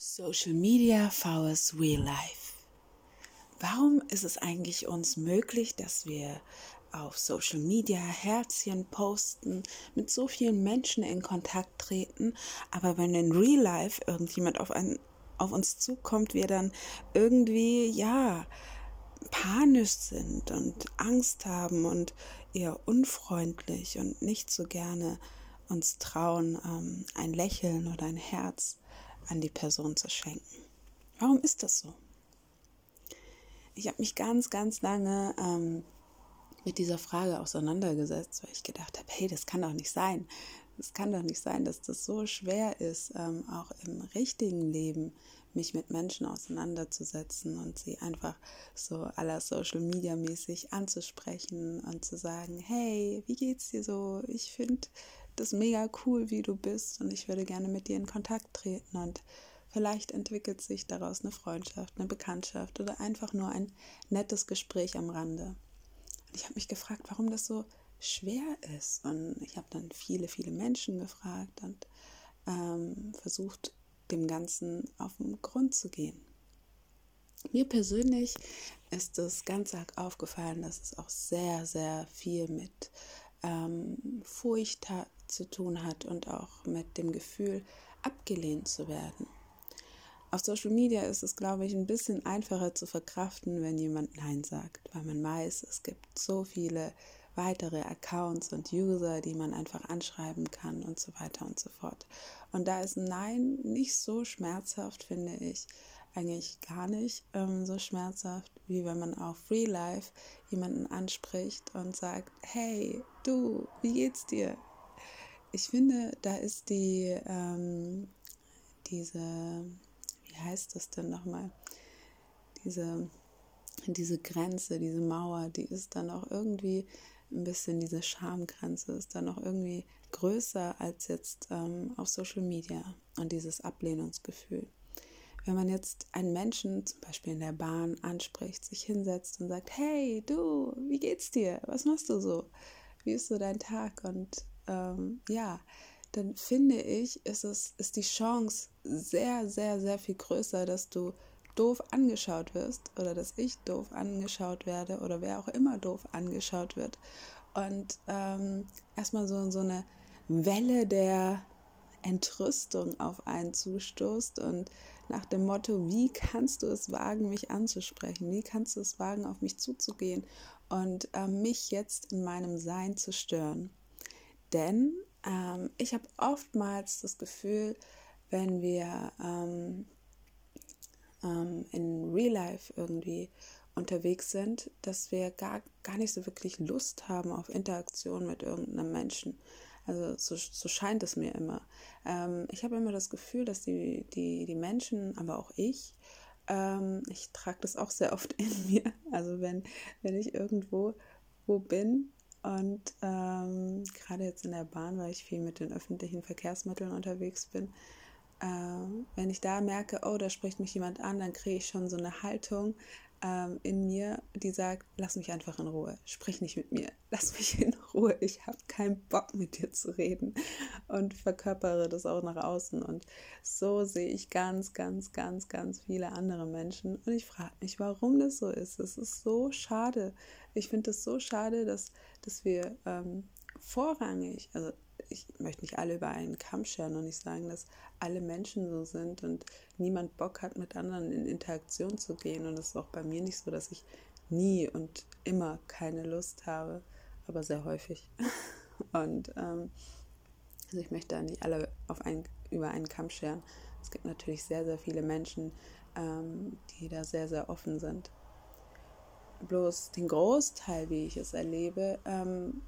Social Media vs Real Life. Warum ist es eigentlich uns möglich, dass wir auf Social Media Herzchen posten, mit so vielen Menschen in Kontakt treten, aber wenn in Real Life irgendjemand auf, ein, auf uns zukommt, wir dann irgendwie, ja, panisch sind und Angst haben und eher unfreundlich und nicht so gerne uns trauen, ähm, ein Lächeln oder ein Herz an die Person zu schenken. Warum ist das so? Ich habe mich ganz, ganz lange ähm, mit dieser Frage auseinandergesetzt, weil ich gedacht habe, hey, das kann doch nicht sein. Es kann doch nicht sein, dass das so schwer ist, ähm, auch im richtigen Leben mich mit Menschen auseinanderzusetzen und sie einfach so aller Social Media mäßig anzusprechen und zu sagen, hey, wie geht's dir so? Ich finde das mega cool, wie du bist und ich würde gerne mit dir in Kontakt treten und vielleicht entwickelt sich daraus eine Freundschaft, eine Bekanntschaft oder einfach nur ein nettes Gespräch am Rande. Und ich habe mich gefragt, warum das so schwer ist und ich habe dann viele, viele Menschen gefragt und ähm, versucht, dem Ganzen auf den Grund zu gehen. Mir persönlich ist es ganz arg aufgefallen, dass es auch sehr, sehr viel mit ähm, Furcht hat, zu tun hat und auch mit dem Gefühl, abgelehnt zu werden. Auf Social Media ist es, glaube ich, ein bisschen einfacher zu verkraften, wenn jemand Nein sagt, weil man weiß, es gibt so viele weitere Accounts und User, die man einfach anschreiben kann und so weiter und so fort. Und da ist Nein nicht so schmerzhaft, finde ich, eigentlich gar nicht ähm, so schmerzhaft, wie wenn man auf Free Life jemanden anspricht und sagt, hey, du, wie geht's dir? Ich finde, da ist die, ähm, diese, wie heißt das denn nochmal? Diese, diese Grenze, diese Mauer, die ist dann auch irgendwie ein bisschen, diese Schamgrenze ist dann auch irgendwie größer als jetzt ähm, auf Social Media und dieses Ablehnungsgefühl. Wenn man jetzt einen Menschen zum Beispiel in der Bahn anspricht, sich hinsetzt und sagt, hey du, wie geht's dir? Was machst du so? Wie ist so dein Tag? Und ähm, ja, dann finde ich, ist, es, ist die Chance sehr, sehr, sehr viel größer, dass du doof angeschaut wirst oder dass ich doof angeschaut werde oder wer auch immer doof angeschaut wird. Und ähm, erstmal so, so eine Welle der Entrüstung auf einen zustoßt und nach dem Motto, wie kannst du es wagen, mich anzusprechen? Wie kannst du es wagen, auf mich zuzugehen und äh, mich jetzt in meinem Sein zu stören? Denn ähm, ich habe oftmals das Gefühl, wenn wir ähm, ähm, in Real Life irgendwie unterwegs sind, dass wir gar, gar nicht so wirklich Lust haben auf Interaktion mit irgendeinem Menschen. Also so, so scheint es mir immer. Ähm, ich habe immer das Gefühl, dass die, die, die Menschen, aber auch ich, ähm, ich trage das auch sehr oft in mir. Also wenn, wenn ich irgendwo wo bin und ähm, gerade jetzt in der Bahn, weil ich viel mit den öffentlichen Verkehrsmitteln unterwegs bin, äh, wenn ich da merke, oh, da spricht mich jemand an, dann kriege ich schon so eine Haltung ähm, in mir, die sagt, lass mich einfach in Ruhe, sprich nicht mit mir, lass mich in Ruhe, ich habe keinen Bock mit dir zu reden und verkörpere das auch nach außen. Und so sehe ich ganz, ganz, ganz, ganz viele andere Menschen und ich frage mich, warum das so ist. Es ist so schade. Ich finde es so schade, dass, dass wir ähm, vorrangig, also ich möchte nicht alle über einen Kamm scheren und nicht sagen, dass alle Menschen so sind und niemand Bock hat, mit anderen in Interaktion zu gehen. Und es ist auch bei mir nicht so, dass ich nie und immer keine Lust habe, aber sehr häufig. Und ähm, also ich möchte da nicht alle auf einen, über einen Kamm scheren. Es gibt natürlich sehr, sehr viele Menschen, ähm, die da sehr, sehr offen sind. Bloß den Großteil, wie ich es erlebe, ähm,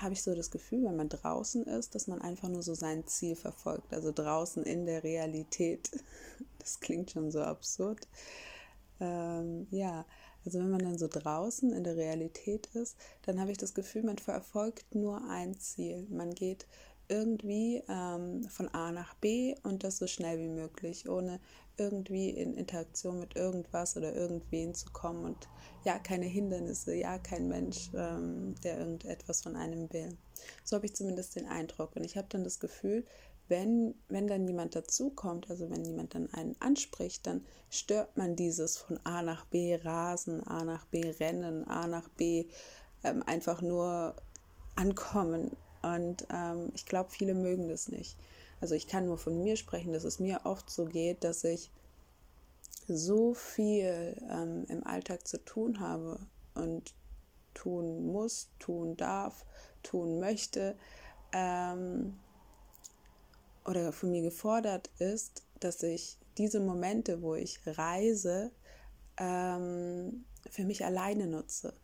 habe ich so das Gefühl, wenn man draußen ist, dass man einfach nur so sein Ziel verfolgt. Also draußen in der Realität. Das klingt schon so absurd. Ähm, ja, also wenn man dann so draußen in der Realität ist, dann habe ich das Gefühl, man verfolgt nur ein Ziel. Man geht irgendwie ähm, von A nach B und das so schnell wie möglich, ohne irgendwie in Interaktion mit irgendwas oder irgendwen zu kommen und ja, keine Hindernisse, ja, kein Mensch, ähm, der irgendetwas von einem will. So habe ich zumindest den Eindruck und ich habe dann das Gefühl, wenn, wenn dann jemand dazukommt, also wenn jemand dann einen anspricht, dann stört man dieses von A nach B rasen, A nach B rennen, A nach B ähm, einfach nur ankommen. Und ähm, ich glaube, viele mögen das nicht. Also ich kann nur von mir sprechen, dass es mir oft so geht, dass ich so viel ähm, im Alltag zu tun habe und tun muss, tun darf, tun möchte ähm, oder von mir gefordert ist, dass ich diese Momente, wo ich reise, ähm, für mich alleine nutze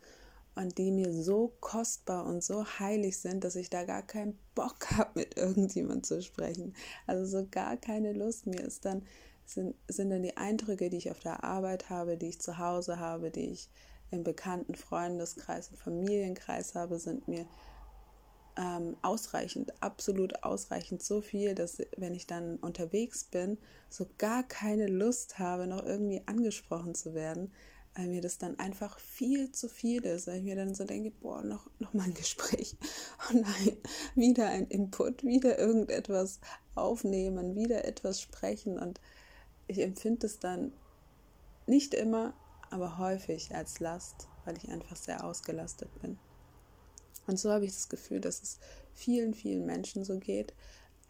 und die mir so kostbar und so heilig sind, dass ich da gar keinen Bock habe, mit irgendjemand zu sprechen. Also so gar keine Lust. Mir ist dann, sind, sind dann die Eindrücke, die ich auf der Arbeit habe, die ich zu Hause habe, die ich im bekannten Freundeskreis und Familienkreis habe, sind mir ähm, ausreichend, absolut ausreichend so viel, dass wenn ich dann unterwegs bin, so gar keine Lust habe, noch irgendwie angesprochen zu werden, weil mir das dann einfach viel zu viel ist, weil ich mir dann so denke, boah, noch, noch mal ein Gespräch. Oh nein, wieder ein Input, wieder irgendetwas aufnehmen, wieder etwas sprechen und ich empfinde es dann nicht immer, aber häufig als Last, weil ich einfach sehr ausgelastet bin. Und so habe ich das Gefühl, dass es vielen, vielen Menschen so geht.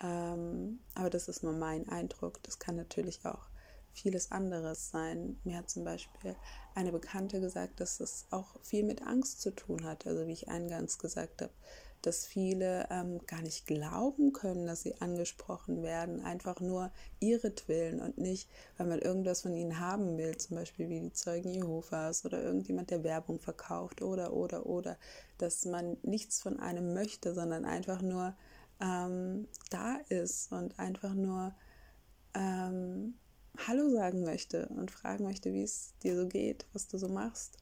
Ähm, aber das ist nur mein Eindruck. Das kann natürlich auch vieles anderes sein. Mir hat zum Beispiel eine Bekannte gesagt, dass es auch viel mit Angst zu tun hat. Also wie ich eingangs gesagt habe, dass viele ähm, gar nicht glauben können, dass sie angesprochen werden, einfach nur ihretwillen und nicht, weil man irgendwas von ihnen haben will, zum Beispiel wie die Zeugen Jehovas oder irgendjemand, der Werbung verkauft oder, oder, oder, dass man nichts von einem möchte, sondern einfach nur ähm, da ist und einfach nur ähm, Hallo sagen möchte und fragen möchte, wie es dir so geht, was du so machst.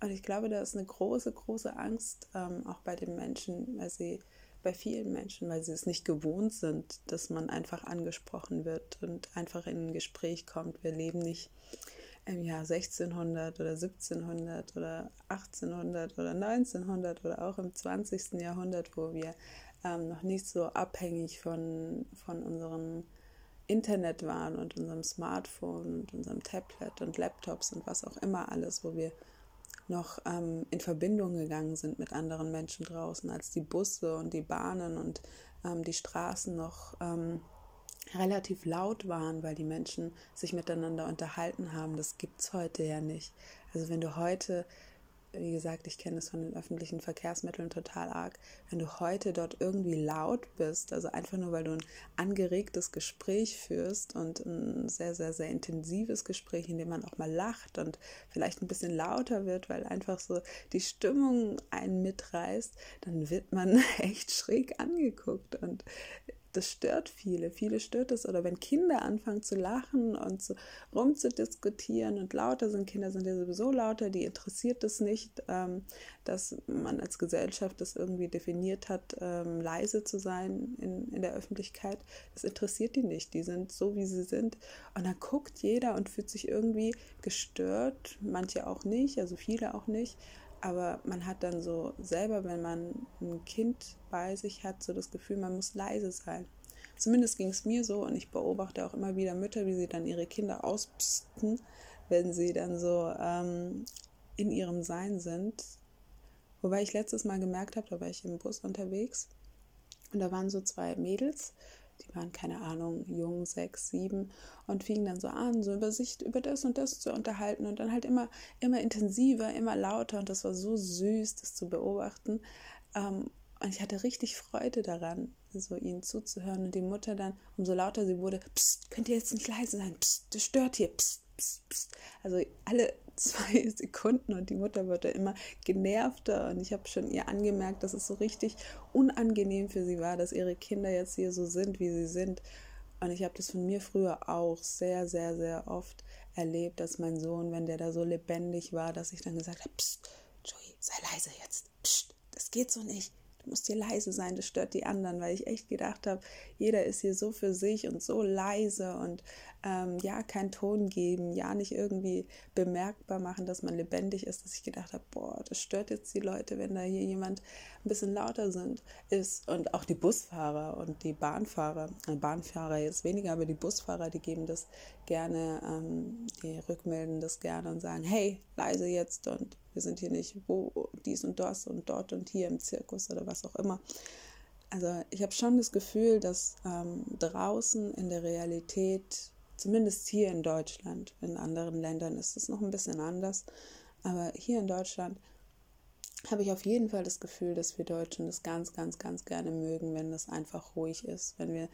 Und ich glaube, da ist eine große, große Angst ähm, auch bei den Menschen, weil sie, bei vielen Menschen, weil sie es nicht gewohnt sind, dass man einfach angesprochen wird und einfach in ein Gespräch kommt. Wir leben nicht im Jahr 1600 oder 1700 oder 1800 oder 1900 oder auch im 20. Jahrhundert, wo wir ähm, noch nicht so abhängig von, von unserem Internet waren und unserem Smartphone und unserem Tablet und Laptops und was auch immer alles, wo wir noch ähm, in Verbindung gegangen sind mit anderen Menschen draußen, als die Busse und die Bahnen und ähm, die Straßen noch ähm, relativ laut waren, weil die Menschen sich miteinander unterhalten haben. Das gibt es heute ja nicht. Also wenn du heute wie gesagt, ich kenne es von den öffentlichen Verkehrsmitteln total arg, wenn du heute dort irgendwie laut bist, also einfach nur, weil du ein angeregtes Gespräch führst und ein sehr, sehr, sehr intensives Gespräch, in dem man auch mal lacht und vielleicht ein bisschen lauter wird, weil einfach so die Stimmung einen mitreißt, dann wird man echt schräg angeguckt. Und das stört viele. Viele stört es. Oder wenn Kinder anfangen zu lachen und zu, rumzudiskutieren und lauter sind, Kinder sind ja sowieso lauter, die interessiert es nicht, ähm, dass man als Gesellschaft das irgendwie definiert hat, ähm, leise zu sein in, in der Öffentlichkeit. Das interessiert die nicht. Die sind so, wie sie sind. Und dann guckt jeder und fühlt sich irgendwie gestört. Manche auch nicht, also viele auch nicht. Aber man hat dann so selber, wenn man ein Kind bei sich hat, so das Gefühl, man muss leise sein. Zumindest ging es mir so und ich beobachte auch immer wieder Mütter, wie sie dann ihre Kinder auspsten, wenn sie dann so ähm, in ihrem Sein sind. Wobei ich letztes Mal gemerkt habe, da war ich im Bus unterwegs und da waren so zwei Mädels, die waren keine Ahnung, jung, sechs, sieben und fingen dann so an, so über sich, über das und das zu unterhalten und dann halt immer, immer intensiver, immer lauter und das war so süß, das zu beobachten. Ähm, und ich hatte richtig Freude daran, so ihnen zuzuhören und die Mutter dann, umso lauter sie wurde, psst, könnt ihr jetzt nicht leise sein, psst, das stört hier, psst, psst, psst. Also alle zwei Sekunden und die Mutter wurde immer genervter und ich habe schon ihr angemerkt, dass es so richtig unangenehm für sie war, dass ihre Kinder jetzt hier so sind, wie sie sind. Und ich habe das von mir früher auch sehr, sehr, sehr oft erlebt, dass mein Sohn, wenn der da so lebendig war, dass ich dann gesagt habe, Psst, Joey, sei leise jetzt. Psst, das geht so nicht. Du musst hier leise sein, das stört die anderen, weil ich echt gedacht habe, jeder ist hier so für sich und so leise und ähm, ja, keinen Ton geben, ja, nicht irgendwie bemerkbar machen, dass man lebendig ist, dass ich gedacht habe, boah, das stört jetzt die Leute, wenn da hier jemand ein bisschen lauter sind, ist. Und auch die Busfahrer und die Bahnfahrer, äh, Bahnfahrer jetzt weniger, aber die Busfahrer, die geben das gerne, ähm, die rückmelden das gerne und sagen, hey, leise jetzt und wir sind hier nicht wo, dies und das und dort und hier im Zirkus oder was auch immer. Also ich habe schon das Gefühl, dass ähm, draußen in der Realität Zumindest hier in Deutschland. In anderen Ländern ist es noch ein bisschen anders. Aber hier in Deutschland habe ich auf jeden Fall das Gefühl, dass wir Deutschen das ganz, ganz, ganz gerne mögen, wenn das einfach ruhig ist, wenn wir,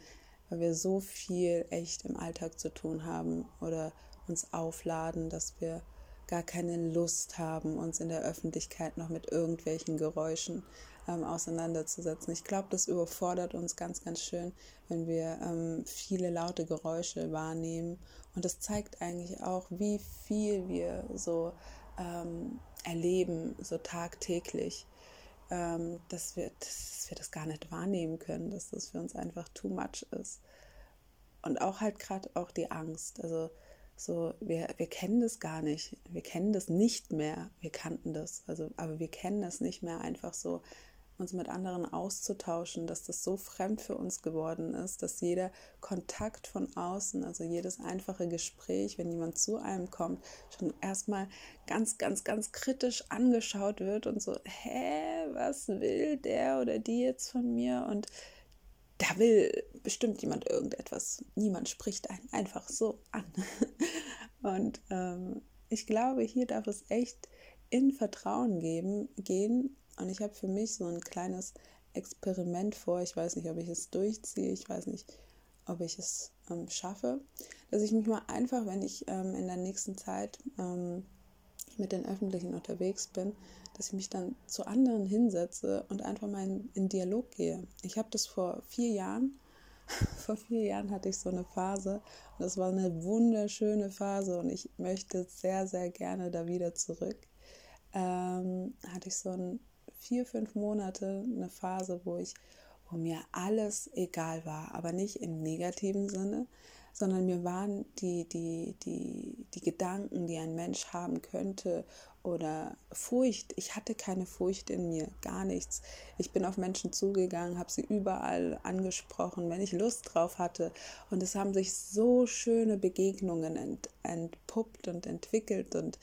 weil wir so viel echt im Alltag zu tun haben oder uns aufladen, dass wir gar keine Lust haben, uns in der Öffentlichkeit noch mit irgendwelchen Geräuschen ähm, auseinanderzusetzen. Ich glaube, das überfordert uns ganz, ganz schön, wenn wir ähm, viele laute Geräusche wahrnehmen. Und das zeigt eigentlich auch, wie viel wir so ähm, erleben, so tagtäglich, ähm, dass, wir, dass wir das gar nicht wahrnehmen können, dass das für uns einfach too much ist. Und auch halt gerade auch die Angst. Also so, wir, wir kennen das gar nicht. Wir kennen das nicht mehr. Wir kannten das. Also, aber wir kennen das nicht mehr einfach so uns mit anderen auszutauschen, dass das so fremd für uns geworden ist, dass jeder Kontakt von außen, also jedes einfache Gespräch, wenn jemand zu einem kommt, schon erstmal ganz, ganz, ganz kritisch angeschaut wird und so, hä, was will der oder die jetzt von mir? Und da will bestimmt jemand irgendetwas. Niemand spricht einen einfach so an. Und ähm, ich glaube, hier darf es echt in Vertrauen geben, gehen und ich habe für mich so ein kleines Experiment vor. Ich weiß nicht, ob ich es durchziehe. Ich weiß nicht, ob ich es ähm, schaffe. Dass ich mich mal einfach, wenn ich ähm, in der nächsten Zeit ähm, mit den Öffentlichen unterwegs bin, dass ich mich dann zu anderen hinsetze und einfach mal in, in Dialog gehe. Ich habe das vor vier Jahren. vor vier Jahren hatte ich so eine Phase und das war eine wunderschöne Phase und ich möchte sehr, sehr gerne da wieder zurück. Ähm, hatte ich so ein vier, fünf Monate eine Phase, wo ich, wo mir alles egal war, aber nicht im negativen Sinne, sondern mir waren die, die, die, die Gedanken, die ein Mensch haben könnte oder Furcht. Ich hatte keine Furcht in mir, gar nichts. Ich bin auf Menschen zugegangen, habe sie überall angesprochen, wenn ich Lust drauf hatte. Und es haben sich so schöne Begegnungen ent, entpuppt und entwickelt und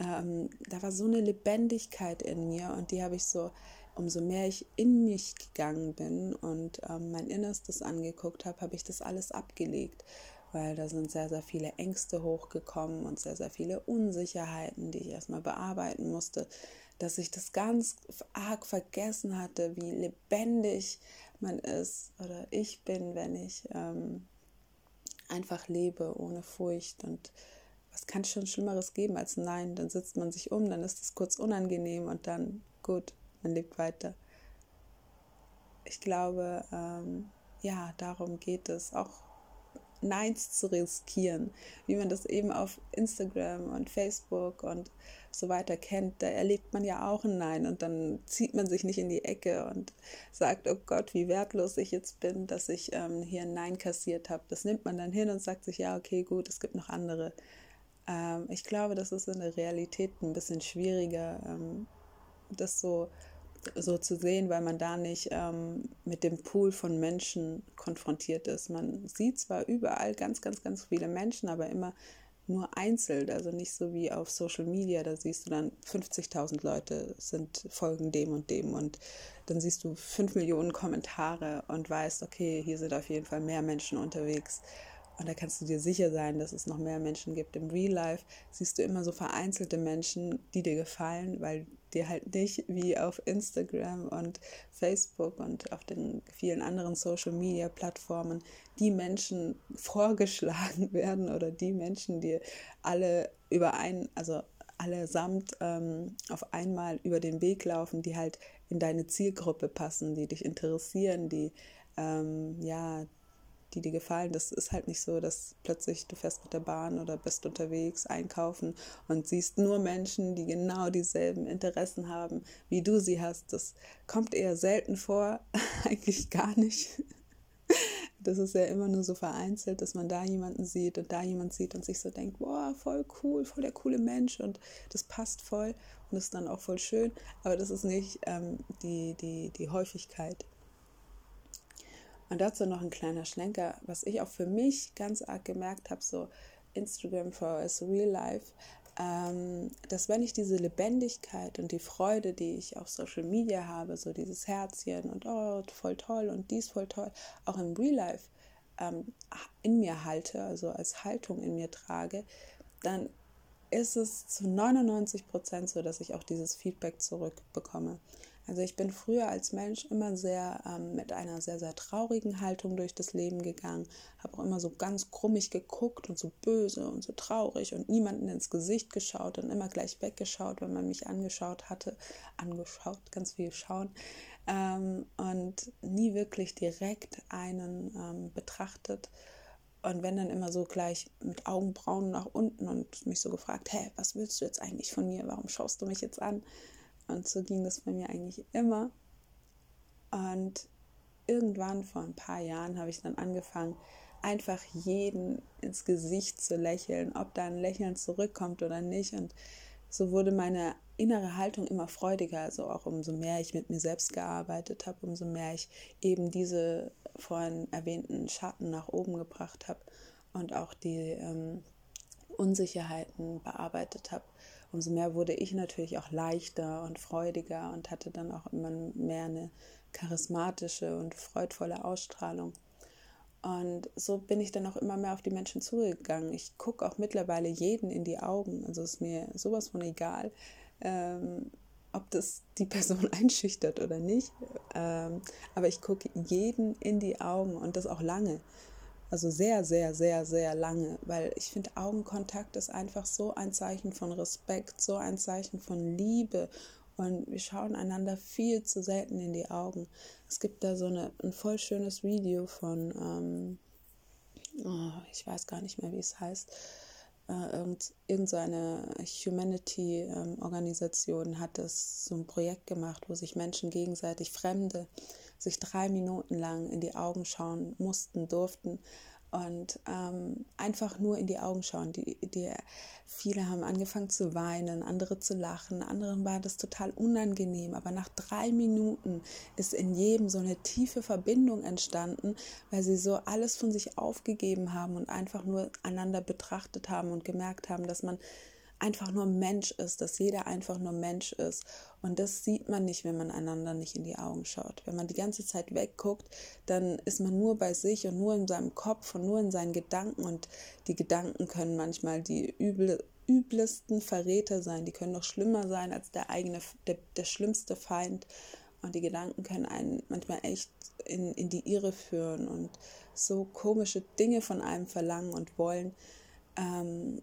ähm, da war so eine Lebendigkeit in mir und die habe ich so, umso mehr ich in mich gegangen bin und ähm, mein Innerstes angeguckt habe, habe ich das alles abgelegt, weil da sind sehr, sehr viele Ängste hochgekommen und sehr, sehr viele Unsicherheiten, die ich erstmal bearbeiten musste, dass ich das ganz arg vergessen hatte, wie lebendig man ist oder ich bin, wenn ich ähm, einfach lebe ohne Furcht und was kann schon Schlimmeres geben als Nein? Dann sitzt man sich um, dann ist es kurz unangenehm und dann gut, man lebt weiter. Ich glaube, ähm, ja, darum geht es, auch Neins zu riskieren, wie man das eben auf Instagram und Facebook und so weiter kennt. Da erlebt man ja auch ein Nein und dann zieht man sich nicht in die Ecke und sagt, oh Gott, wie wertlos ich jetzt bin, dass ich ähm, hier ein Nein kassiert habe. Das nimmt man dann hin und sagt sich, ja, okay, gut, es gibt noch andere ähm, ich glaube, das ist in der Realität ein bisschen schwieriger, ähm, das so, so zu sehen, weil man da nicht ähm, mit dem Pool von Menschen konfrontiert ist. Man sieht zwar überall ganz, ganz, ganz viele Menschen, aber immer nur einzeln, also nicht so wie auf Social Media, da siehst du dann 50.000 Leute sind folgen dem und dem und dann siehst du 5 Millionen Kommentare und weißt, okay, hier sind auf jeden Fall mehr Menschen unterwegs. Und da kannst du dir sicher sein, dass es noch mehr Menschen gibt. Im Real Life siehst du immer so vereinzelte Menschen, die dir gefallen, weil dir halt nicht wie auf Instagram und Facebook und auf den vielen anderen Social Media Plattformen die Menschen vorgeschlagen werden oder die Menschen, die alle überein, also allesamt ähm, auf einmal über den Weg laufen, die halt in deine Zielgruppe passen, die dich interessieren, die ähm, ja die dir gefallen. Das ist halt nicht so, dass plötzlich du fährst mit der Bahn oder bist unterwegs einkaufen und siehst nur Menschen, die genau dieselben Interessen haben, wie du sie hast. Das kommt eher selten vor, eigentlich gar nicht. das ist ja immer nur so vereinzelt, dass man da jemanden sieht und da jemand sieht und sich so denkt, boah, voll cool, voll der coole Mensch und das passt voll und ist dann auch voll schön. Aber das ist nicht ähm, die, die, die Häufigkeit. Und dazu noch ein kleiner Schlenker, was ich auch für mich ganz arg gemerkt habe, so Instagram for us real life, ähm, dass wenn ich diese Lebendigkeit und die Freude, die ich auf Social Media habe, so dieses Herzchen und oh, voll toll und dies voll toll, auch im Real Life ähm, in mir halte, also als Haltung in mir trage, dann ist es zu 99 Prozent so, dass ich auch dieses Feedback zurückbekomme. Also ich bin früher als Mensch immer sehr ähm, mit einer sehr, sehr traurigen Haltung durch das Leben gegangen, habe auch immer so ganz krummig geguckt und so böse und so traurig und niemanden ins Gesicht geschaut und immer gleich weggeschaut, wenn man mich angeschaut hatte, angeschaut, ganz viel schauen ähm, und nie wirklich direkt einen ähm, betrachtet. Und wenn dann immer so gleich mit Augenbrauen nach unten und mich so gefragt, hä, was willst du jetzt eigentlich von mir? Warum schaust du mich jetzt an? Und so ging das bei mir eigentlich immer. Und irgendwann vor ein paar Jahren habe ich dann angefangen, einfach jeden ins Gesicht zu lächeln, ob da ein Lächeln zurückkommt oder nicht. Und so wurde meine innere Haltung immer freudiger. Also auch umso mehr ich mit mir selbst gearbeitet habe, umso mehr ich eben diese vorhin erwähnten Schatten nach oben gebracht habe und auch die ähm, Unsicherheiten bearbeitet habe, umso mehr wurde ich natürlich auch leichter und freudiger und hatte dann auch immer mehr eine charismatische und freudvolle Ausstrahlung. Und so bin ich dann auch immer mehr auf die Menschen zugegangen. Ich gucke auch mittlerweile jeden in die Augen. Also ist mir sowas von egal, ähm, ob das die Person einschüchtert oder nicht. Ähm, aber ich gucke jeden in die Augen und das auch lange. Also sehr, sehr, sehr, sehr lange, weil ich finde, Augenkontakt ist einfach so ein Zeichen von Respekt, so ein Zeichen von Liebe. Und wir schauen einander viel zu selten in die Augen. Es gibt da so eine, ein voll schönes Video von, ähm, oh, ich weiß gar nicht mehr, wie es heißt. Äh, irgend, irgendeine Humanity-Organisation ähm, hat das so ein Projekt gemacht, wo sich Menschen gegenseitig Fremde sich drei Minuten lang in die Augen schauen mussten, durften und ähm, einfach nur in die Augen schauen. Die, die, viele haben angefangen zu weinen, andere zu lachen, anderen war das total unangenehm. Aber nach drei Minuten ist in jedem so eine tiefe Verbindung entstanden, weil sie so alles von sich aufgegeben haben und einfach nur einander betrachtet haben und gemerkt haben, dass man einfach nur Mensch ist, dass jeder einfach nur Mensch ist. Und das sieht man nicht, wenn man einander nicht in die Augen schaut. Wenn man die ganze Zeit wegguckt, dann ist man nur bei sich und nur in seinem Kopf und nur in seinen Gedanken. Und die Gedanken können manchmal die üble, übelsten Verräter sein. Die können noch schlimmer sein als der eigene, der, der schlimmste Feind. Und die Gedanken können einen manchmal echt in, in die Irre führen und so komische Dinge von einem verlangen und wollen. Ähm,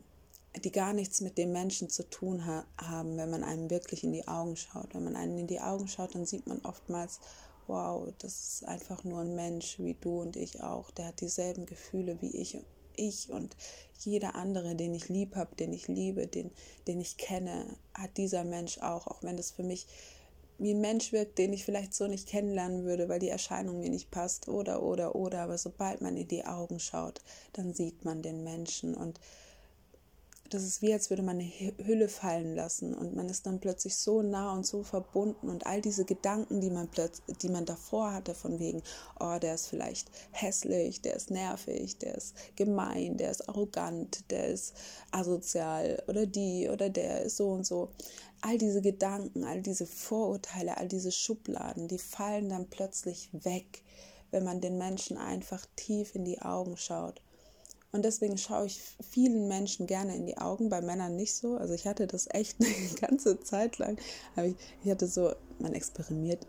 die gar nichts mit dem Menschen zu tun ha haben, wenn man einem wirklich in die Augen schaut. Wenn man einen in die Augen schaut, dann sieht man oftmals, wow, das ist einfach nur ein Mensch wie du und ich auch. Der hat dieselben Gefühle wie ich, ich und jeder andere, den ich lieb habe, den ich liebe, den, den ich kenne, hat dieser Mensch auch, auch wenn das für mich wie ein Mensch wirkt, den ich vielleicht so nicht kennenlernen würde, weil die Erscheinung mir nicht passt oder oder oder, aber sobald man in die Augen schaut, dann sieht man den Menschen und das ist wie, als würde man eine Hülle fallen lassen und man ist dann plötzlich so nah und so verbunden und all diese Gedanken, die man die man davor hatte, von wegen, oh, der ist vielleicht hässlich, der ist nervig, der ist gemein, der ist arrogant, der ist asozial oder die oder der ist so und so. All diese Gedanken, all diese Vorurteile, all diese Schubladen, die fallen dann plötzlich weg, wenn man den Menschen einfach tief in die Augen schaut und deswegen schaue ich vielen Menschen gerne in die Augen, bei Männern nicht so. Also ich hatte das echt eine ganze Zeit lang. Ich, ich hatte so, man experimentiert,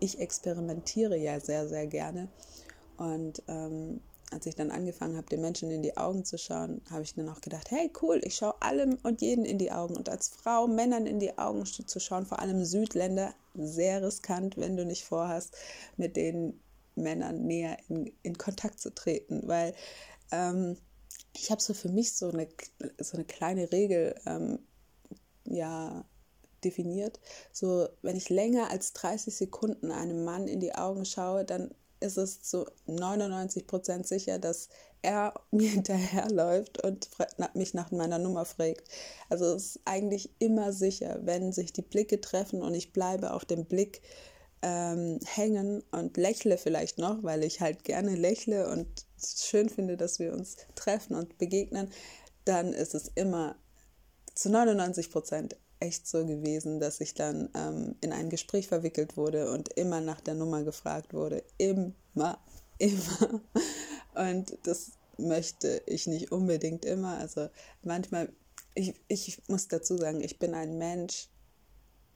ich experimentiere ja sehr, sehr gerne. Und ähm, als ich dann angefangen habe, den Menschen in die Augen zu schauen, habe ich dann auch gedacht, hey cool, ich schaue allem und jeden in die Augen. Und als Frau Männern in die Augen zu schauen, vor allem Südländer, sehr riskant, wenn du nicht vorhast, mit den Männern näher in, in Kontakt zu treten, weil ähm, ich habe so für mich so eine, so eine kleine Regel ähm, ja, definiert. So, wenn ich länger als 30 Sekunden einem Mann in die Augen schaue, dann ist es zu 99 Prozent sicher, dass er mir hinterherläuft und mich nach meiner Nummer fragt. Also es ist eigentlich immer sicher, wenn sich die Blicke treffen und ich bleibe auf dem Blick ähm, hängen und lächle vielleicht noch, weil ich halt gerne lächle und schön finde, dass wir uns treffen und begegnen, dann ist es immer zu 99 Prozent echt so gewesen, dass ich dann ähm, in ein Gespräch verwickelt wurde und immer nach der Nummer gefragt wurde. Immer, immer. Und das möchte ich nicht unbedingt immer. Also manchmal, ich, ich muss dazu sagen, ich bin ein Mensch,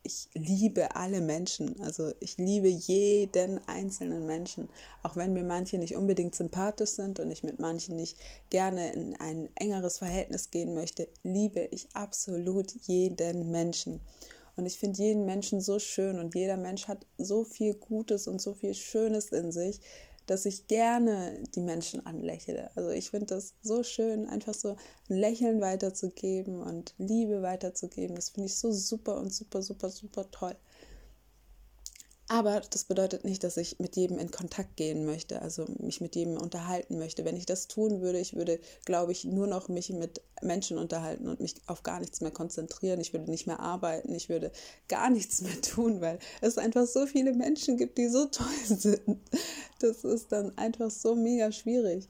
ich liebe alle Menschen. Also ich liebe jeden einzelnen Menschen. Auch wenn mir manche nicht unbedingt sympathisch sind und ich mit manchen nicht gerne in ein engeres Verhältnis gehen möchte, liebe ich absolut jeden Menschen. Und ich finde jeden Menschen so schön und jeder Mensch hat so viel Gutes und so viel Schönes in sich, dass ich gerne die Menschen anlächle. Also ich finde das so schön, einfach so ein Lächeln weiterzugeben und Liebe weiterzugeben. Das finde ich so super und super, super, super toll. Aber das bedeutet nicht, dass ich mit jedem in Kontakt gehen möchte, also mich mit jedem unterhalten möchte. Wenn ich das tun würde, ich würde, glaube ich, nur noch mich mit Menschen unterhalten und mich auf gar nichts mehr konzentrieren. Ich würde nicht mehr arbeiten, ich würde gar nichts mehr tun, weil es einfach so viele Menschen gibt, die so toll sind. Das ist dann einfach so mega schwierig.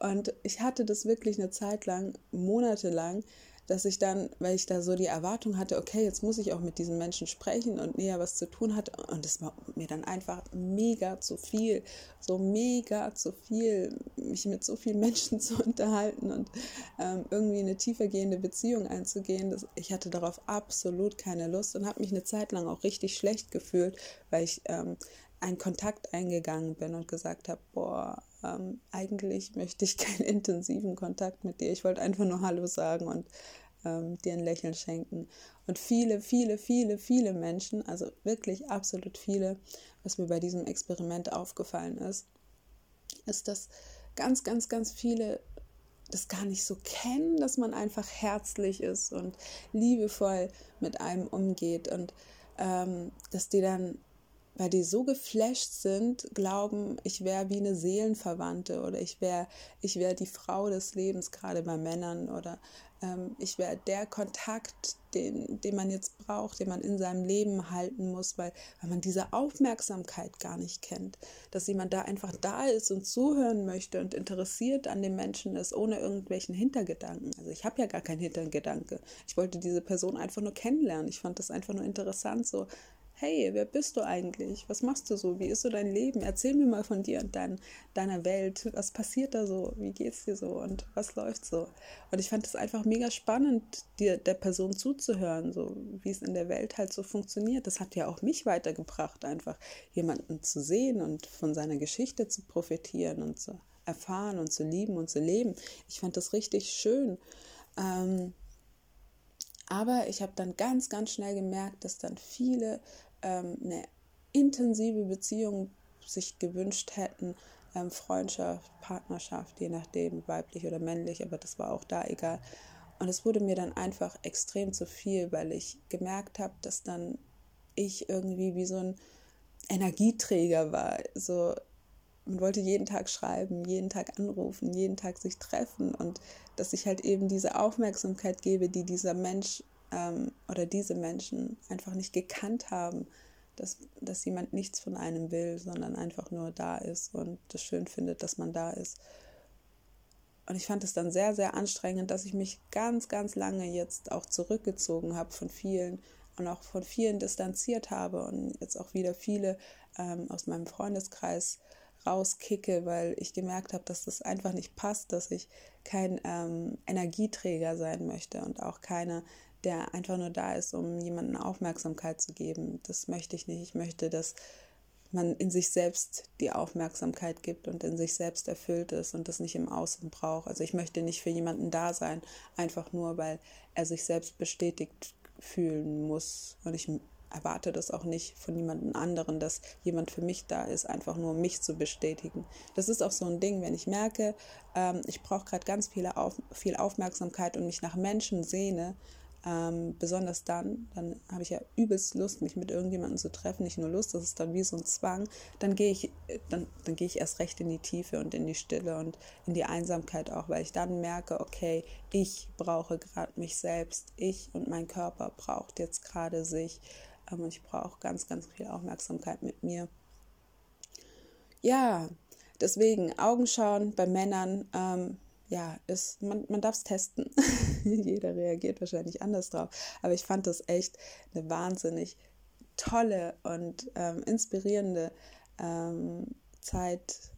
Und ich hatte das wirklich eine Zeit lang, monatelang, dass ich dann, weil ich da so die Erwartung hatte, okay, jetzt muss ich auch mit diesen Menschen sprechen und näher was zu tun hatte. Und es war mir dann einfach mega zu viel, so mega zu viel, mich mit so vielen Menschen zu unterhalten und ähm, irgendwie eine tiefergehende Beziehung einzugehen. Das, ich hatte darauf absolut keine Lust und habe mich eine Zeit lang auch richtig schlecht gefühlt, weil ich ähm, einen Kontakt eingegangen bin und gesagt habe, boah, ähm, eigentlich möchte ich keinen intensiven Kontakt mit dir. Ich wollte einfach nur Hallo sagen und ähm, dir ein Lächeln schenken. Und viele, viele, viele, viele Menschen, also wirklich absolut viele, was mir bei diesem Experiment aufgefallen ist, ist, dass ganz, ganz, ganz viele das gar nicht so kennen, dass man einfach herzlich ist und liebevoll mit einem umgeht und ähm, dass die dann weil die so geflasht sind, glauben, ich wäre wie eine Seelenverwandte oder ich wäre ich wär die Frau des Lebens, gerade bei Männern oder ähm, ich wäre der Kontakt, den, den man jetzt braucht, den man in seinem Leben halten muss, weil, weil man diese Aufmerksamkeit gar nicht kennt, dass jemand da einfach da ist und zuhören möchte und interessiert an dem Menschen ist, ohne irgendwelchen Hintergedanken. Also ich habe ja gar keinen Hintergedanke. Ich wollte diese Person einfach nur kennenlernen. Ich fand das einfach nur interessant, so hey, wer bist du eigentlich? Was machst du so? Wie ist so dein Leben? Erzähl mir mal von dir und dein, deiner Welt. Was passiert da so? Wie geht's dir so? Und was läuft so? Und ich fand es einfach mega spannend, dir der Person zuzuhören, so wie es in der Welt halt so funktioniert. Das hat ja auch mich weitergebracht, einfach jemanden zu sehen und von seiner Geschichte zu profitieren und zu erfahren und zu lieben und zu leben. Ich fand das richtig schön. Ähm, aber ich habe dann ganz, ganz schnell gemerkt, dass dann viele ähm, eine intensive Beziehung sich gewünscht hätten, ähm, Freundschaft, Partnerschaft, je nachdem, weiblich oder männlich, aber das war auch da egal. Und es wurde mir dann einfach extrem zu viel, weil ich gemerkt habe, dass dann ich irgendwie wie so ein Energieträger war. So, man wollte jeden Tag schreiben, jeden Tag anrufen, jeden Tag sich treffen und dass ich halt eben diese Aufmerksamkeit gebe, die dieser Mensch ähm, oder diese Menschen einfach nicht gekannt haben, dass, dass jemand nichts von einem will, sondern einfach nur da ist und das schön findet, dass man da ist. Und ich fand es dann sehr, sehr anstrengend, dass ich mich ganz, ganz lange jetzt auch zurückgezogen habe von vielen und auch von vielen distanziert habe und jetzt auch wieder viele ähm, aus meinem Freundeskreis rauskicke, weil ich gemerkt habe, dass das einfach nicht passt, dass ich kein ähm, Energieträger sein möchte und auch keine der einfach nur da ist, um jemanden Aufmerksamkeit zu geben. Das möchte ich nicht. Ich möchte, dass man in sich selbst die Aufmerksamkeit gibt und in sich selbst erfüllt ist und das nicht im Außen braucht. Also ich möchte nicht für jemanden da sein, einfach nur, weil er sich selbst bestätigt fühlen muss. Und ich erwarte das auch nicht von jemandem anderen, dass jemand für mich da ist, einfach nur um mich zu bestätigen. Das ist auch so ein Ding, wenn ich merke, ähm, ich brauche gerade ganz viele auf, viel Aufmerksamkeit und mich nach Menschen sehne, Ähm, besonders dann, dann habe ich ja übelst Lust, mich mit irgendjemandem zu treffen. Nicht nur Lust, das ist dann wie so ein Zwang. Dann gehe ich, dann, dann gehe ich erst recht in die Tiefe und in die Stille und in die Einsamkeit auch, weil ich dann merke, okay, ich brauche gerade mich selbst. Ich und mein Körper braucht jetzt gerade sich. Ähm, und ich brauche ganz, ganz viel Aufmerksamkeit mit mir. Ja, deswegen Augen schauen bei Männern. Ähm, ja, ist, man, man darf es testen. Jeder reagiert wahrscheinlich anders drauf. Aber ich fand das echt eine wahnsinnig tolle und ähm, inspirierende ähm, Zeit,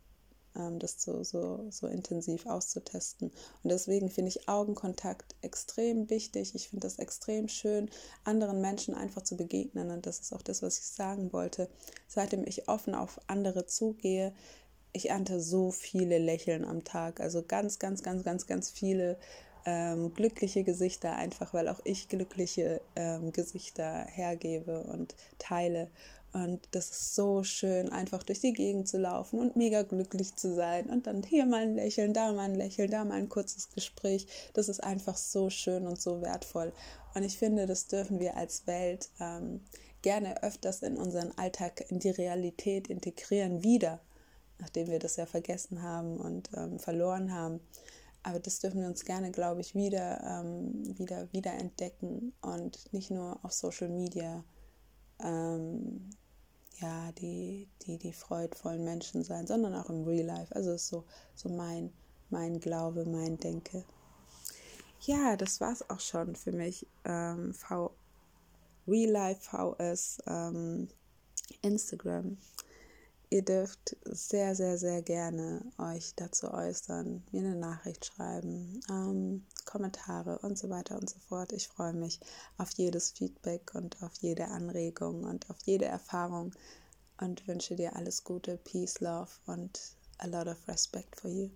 ähm, das so, so, so intensiv auszutesten. Und deswegen finde ich Augenkontakt extrem wichtig. Ich finde das extrem schön, anderen Menschen einfach zu begegnen. Und das ist auch das, was ich sagen wollte. Seitdem ich offen auf andere zugehe, ich ernte so viele Lächeln am Tag. Also ganz, ganz, ganz, ganz, ganz viele ähm, glückliche Gesichter, einfach weil auch ich glückliche ähm, Gesichter hergebe und teile. Und das ist so schön, einfach durch die Gegend zu laufen und mega glücklich zu sein. Und dann hier mal ein Lächeln, da mal ein Lächeln, da mal ein kurzes Gespräch. Das ist einfach so schön und so wertvoll. Und ich finde, das dürfen wir als Welt ähm, gerne öfters in unseren Alltag, in die Realität integrieren, wieder nachdem wir das ja vergessen haben und ähm, verloren haben. Aber das dürfen wir uns gerne, glaube ich, wieder, ähm, wieder, wieder entdecken und nicht nur auf Social Media ähm, ja, die, die, die freudvollen Menschen sein, sondern auch im Real Life. Also ist so, so mein, mein Glaube, mein Denke. Ja, das war es auch schon für mich. Ähm, v Real Life VS ähm, Instagram. Ihr dürft sehr, sehr, sehr gerne euch dazu äußern, mir eine Nachricht schreiben, ähm, Kommentare und so weiter und so fort. Ich freue mich auf jedes Feedback und auf jede Anregung und auf jede Erfahrung und wünsche dir alles Gute, Peace, Love und a lot of respect for you.